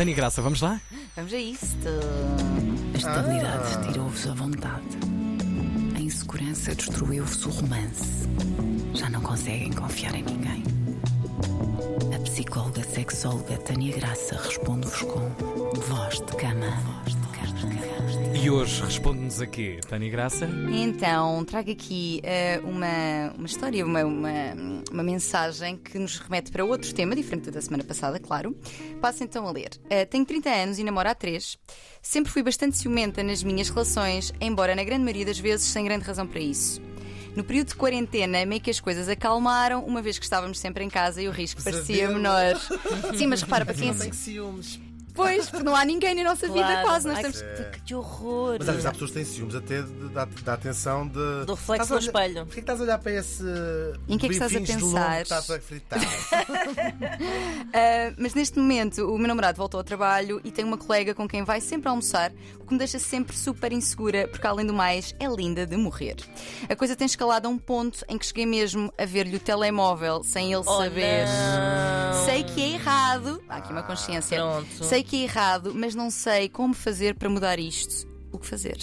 Tânia Graça, vamos lá? Vamos a isto. A estabilidade tirou-vos a vontade. A insegurança destruiu-vos o romance. Já não conseguem confiar em ninguém. A psicóloga sexóloga Tânia Graça responde-vos com voz de cama. Voz de cama. E hoje responde-nos a quê, Tânia Graça? Então, trago aqui eh, uma, uma história, uma, uma, uma mensagem que nos remete para outro tema, diferente da semana passada, claro. Passo então a ler. Eh, tenho 30 anos e namoro há 3. Sempre fui bastante ciumenta nas minhas relações, embora na grande maioria das vezes sem grande razão para isso. No período de quarentena, meio que as coisas acalmaram, uma vez que estávamos sempre em casa e o risco parecia menor. Sim, mas repara, para quem Não tem ciúmes. Pois, porque não há ninguém na nossa vida Claro. quase. Nós Ai, estamos. que, que horror. Mas às vezes há pessoas que têm ciúmes até de- da, da atenção de. Do reflexo no olhar- espelho. Porquê que estás a olhar para esse. Em que é que estás a pensar? que estás a fritar? Ah, mas neste momento o meu namorado voltou ao trabalho e tem uma colega com quem vai sempre almoçar, o que me deixa sempre super insegura, porque além do mais é linda de morrer. A coisa tem escalado a um ponto em que cheguei mesmo a ver-lhe o telemóvel sem ele Oh, saber. não. Sei que é errado, há aqui uma consciência. Pronto. Sei que é errado, mas não sei como fazer para mudar isto. O que fazer?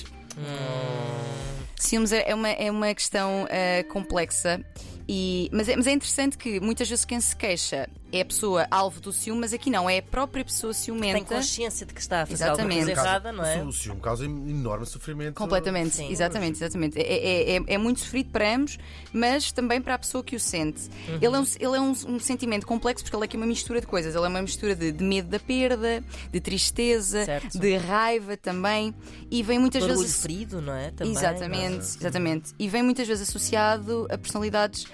Ciúmes é é uma, é uma questão ah, complexa. E, mas, é, mas é interessante que muitas vezes quem se queixa é a pessoa alvo do ciúme, mas aqui não, é a própria pessoa Tem ciumenta. consciência de que está a fazer alguma Exatamente. coisa errada, não é? O ciúme causa enorme sofrimento. Completamente, Sim. exatamente, exatamente. É, é- é- é muito sofrido para ambos, mas também para a pessoa que o sente. Uhum. Ele é, um, ele é um- um sentimento complexo porque ele é aqui uma mistura de coisas. Ele é uma mistura de, de medo da perda, de tristeza, Certo. de raiva também. E vem muitas Barulho vezes. ferido, não é? Também, Exatamente, exatamente. E vem muitas vezes associado a personalidades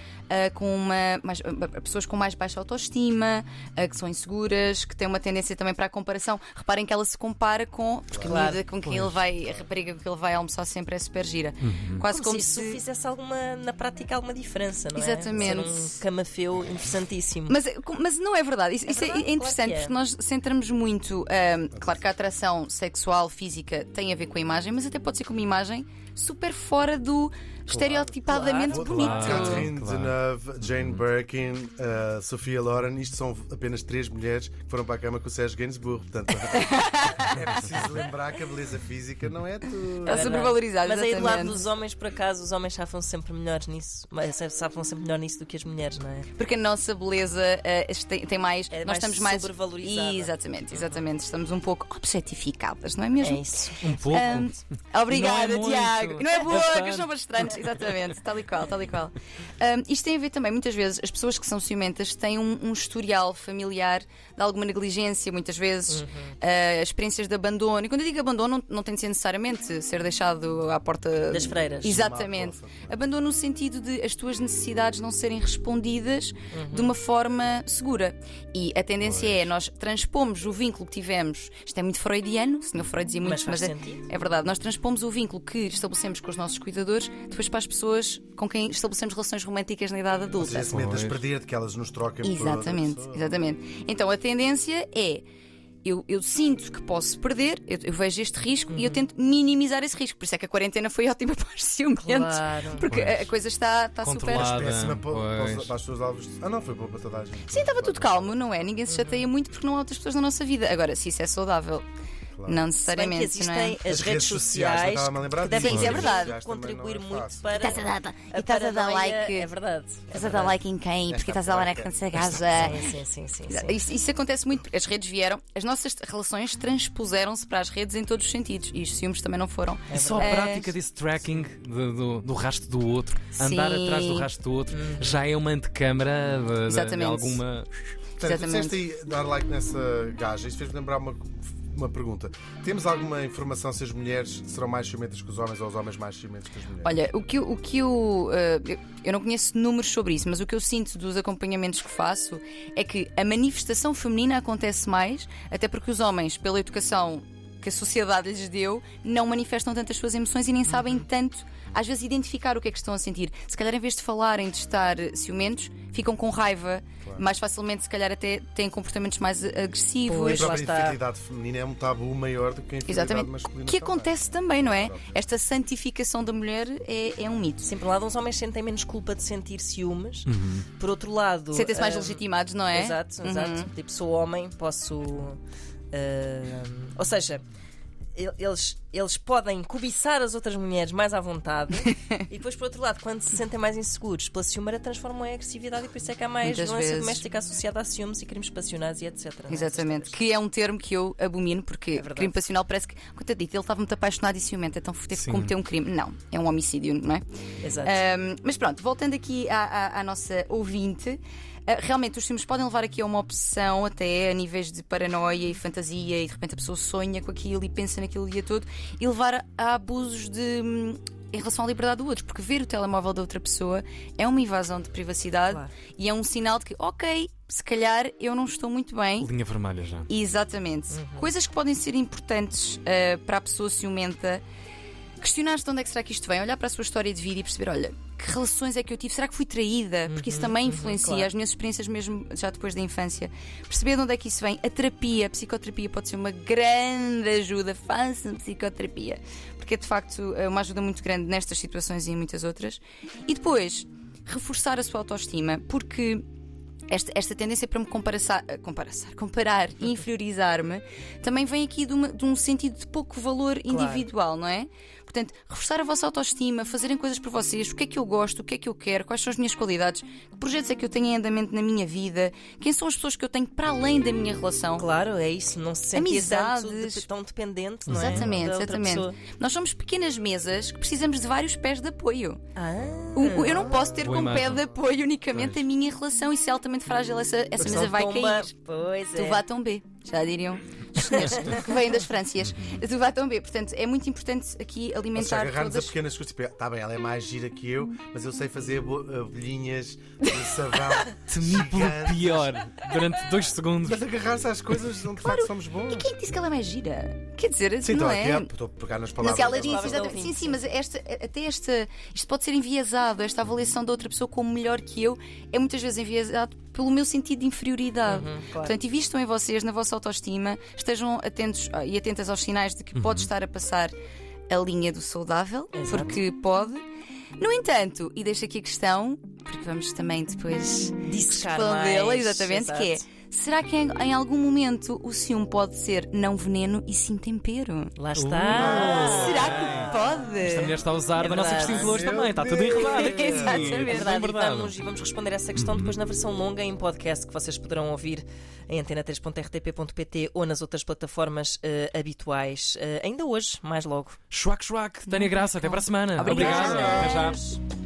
com uma. Mais, a pessoas com mais baixa autoestima, ah, que são inseguras, que têm uma tendência também para a comparação. Reparem que ela se compara com. Porque Claro. a miúda com quem ele vai. A rapariga com quem ele vai almoçar sempre é super gira. Quase Como, como, se isso se. fizesse alguma, na prática alguma diferença, não é? Exatamente. Um camafeu interessantíssimo. Mas, mas não é verdade. Isso, isso é- verdade, é interessante claro que é. porque nós centramos muito. claro que a atração sexual, física tem a ver com a imagem, mas até pode ser com uma imagem super fora do estereotipadamente claro, bonito. claro. Catherine Claro. Deneuve, Jane Birkin, uh, Sofia Loren, isto são apenas três mulheres que foram para a cama com o Sérgio Gainsbourg. Portanto, é preciso lembrar que a beleza física não é tudo. Está supervalorizado. Mas aí do lado exatamente. dos homens, por acaso, os homens safam sempre melhores nisso. Mas safam sempre melhor nisso do que as mulheres, não é? Porque a nossa beleza eh, tem, tem mais. É nós mais estamos mais. sobrevalorizada. Exatamente, exatamente. Estamos um pouco objetificadas, não é mesmo? É isso. Um pouco. Ahm, obrigada, é muito. Tiago. Não é boa, Bastante. que eles são bastantes. Exatamente, tal e qual, tal e qual. Ahm, isto tem a ver também, muitas vezes, as pessoas que são ciumentas têm um, um historial familiar de alguma negligência, muitas vezes, Uhum. ah, experiências de abandono. E quando eu digo abandono, não, não tem de ser necessariamente ser deixado à porta Das freiras. Exatamente. Abandono no sentido de as tuas necessidades não serem respondidas Uhum. de uma forma segura. E a tendência é nós transpomos o vínculo que tivemos. Isto é muito freudiano, o senhor Freud dizia muito, Mas faz é, sentido. é verdade. Nós transpomos o vínculo que estabelecemos com os nossos cuidadores depois para as pessoas com quem estabelecemos relações românticas na idade Ou adulta. seja, de as perder, de que elas nos outra Exatamente, exatamente. Então a tendência é. Eu, eu sinto que posso perder, eu, eu vejo este risco e eu Uhum. tento minimizar esse risco. Por isso é que a quarentena foi ótima para os ciumentos. Claro. Porque a, Pois. a coisa está, está super. Controlada. Péssima para, para as pessoas alvos. Ah, não, foi boa para toda a gente. Sim, estava tudo calmo, não é? Ninguém se chateia muito porque não há outras pessoas na nossa vida. Agora, se isso é saudável, Claro. não Se bem que necessariamente, existem não é? as, As redes sociais lembrar que devem. Sim, é As redes verdade. sociais contribuir é muito para. Estás a dar- a e estás a dar like. É verdade. Estás a dar like em quem? Porque estás a dar like nessa gaja. Sim, sim, sim, sim, sim. Isso, isso acontece muito porque as redes vieram, as nossas relações transpuseram-se para as redes em todos os sentidos e os ciúmes também não foram. E só a prática desse tracking do, do, do rastro do outro, andar atrás do rastro do outro, já é uma antecâmara de, de- de alguma. Portanto, Exatamente. disseste aí dar like nessa gaja. Isto fez-me lembrar uma, uma pergunta. Temos alguma informação se as mulheres serão mais ciumentas que os homens ou os homens mais ciumentos que as mulheres? Olha, o que, eu- o que eu, eh, eu. Eu não conheço números sobre isso, mas o que eu sinto dos acompanhamentos que faço é que a manifestação feminina acontece mais, até porque os homens, pela educação que a sociedade lhes deu, não manifestam tanto as suas emoções e nem sabem tanto, às vezes, identificar o que é que estão a sentir. Se calhar, em vez de falarem de estar ciumentos, ficam com raiva, mais facilmente, se calhar, até têm comportamentos mais agressivos. a Pois, lá própria feminina é um tabu maior do que a infertilidade Exatamente. masculina. Que acontece também, não é? Esta santificação da mulher é, é um mito. Sim, por um lado, os homens sentem menos culpa de sentir ciúmes. Uhum. Por outro lado. Sentem-se mais ah, legitimados, não é? Exato, Uhum. exato. Tipo, sou homem, posso ou seja, eles, eles podem cobiçar as outras mulheres mais à vontade e depois, por outro lado, quando se sentem mais inseguros pela ciumeira, transformam em agressividade e por isso é que há mais Muitas violência vezes. doméstica associada a ciúmes e crimes passionais e etc. é? Exatamente, que é um termo que eu abomino, porque verdade. crime passional parece que, coitadito, ele estava muito apaixonado e ciumento, então teve que cometer um crime. Não, é um homicídio, não é? Exato. Um, mas pronto, voltando aqui à, à- à nossa ouvinte, realmente os filmes podem levar aqui a uma obsessão, até a níveis de paranoia e fantasia, e de repente a pessoa sonha com aquilo e pensa naquilo o dia todo, e levar a, a abusos de. em relação à liberdade do outro, porque ver o telemóvel da outra pessoa é uma invasão de privacidade Claro. e é um sinal de que, ok, se calhar eu não estou muito bem, Linha vermelha já. Exatamente. Uhum. Coisas que podem ser importantes uh, para a pessoa ciumenta. Questionar-se de onde é que será que isto vem, olhar para a sua história de vida e perceber, olha, que relações é que eu tive? Será que fui traída? Porque isso também influencia Uhum, claro. as minhas experiências mesmo já depois da infância. Perceber de onde é que isso vem. A terapia, a psicoterapia pode ser uma grande ajuda. Façam psicoterapia. Porque é de facto é uma ajuda muito grande nestas situações e em muitas outras. E depois, reforçar a sua autoestima, porque esta, esta tendência para me comparar, comparar, comparar e inferiorizar-me também vem aqui de, uma- de um sentido de pouco valor individual, não é? Portanto, reforçar a vossa autoestima, fazerem coisas por vocês, o que é que eu gosto, o que é que eu quero, quais são as minhas qualidades, que projetos é que eu tenho em andamento na minha vida, quem são as pessoas que eu tenho para além da minha relação. Claro, é isso, não se sentir tanto Amizades. de- tão dependente, não é? Exatamente, outra exatamente. pessoa. Nós somos pequenas mesas que precisamos de vários pés de apoio. Ah, O- eu não posso ter como pé de apoio unicamente a minha relação. Isso é altamente frágil. Essa, essa mesa vai tomba- cair. Pois Tu é. vá tão B, já diriam os senhores que vêm das Frâncias. Tu vá tão B. Portanto, é muito importante aqui Ou seja, alimentar agarrar-nos a todas. pequenas coisas. Tipo, tá bem, ela é mais gira que eu, mas eu sei fazer bo- abelhinhas de sabão. Temi pelo pior durante dois segundos. Mas agarrar-se às coisas onde de facto somos bons. E quem é disse que ela é mais gira? Quer dizer, Sim, não estou é? aqui a, estou a pegar nas Mas palavras. ela disse, da exatamente. Sim, sim, mas esta, até esta. Isto pode ser enviesado, esta avaliação da outra pessoa como melhor que eu, é muitas vezes enviesado pelo meu sentido de inferioridade. claro. Portanto, invistam em vocês, na vossa autoestima, estejam atentos ah, e atentas aos sinais de que pode estar a passar a linha do saudável, Exato. porque pode. No entanto, e deixo aqui a questão, porque vamos também depois respondê-la, mais, exatamente, que é. Será que em, em algum momento o ciúme pode ser não veneno e sim tempero? Lá está. Será que pode? Esta mulher está a usar É da nossa. Cristina Flores Meu também. Está tudo Deus. enredado aqui. Exatamente. Tudo É verdade, e verdade. vamos, e vamos responder essa questão depois na versão longa em podcast que vocês poderão ouvir em antena3.rtp.pt ou nas outras plataformas eh, habituais. Eh, ainda hoje, mais logo. Schwack, schwack. Tânia Graça, até para a semana. Obrigada. Obrigado. Até já.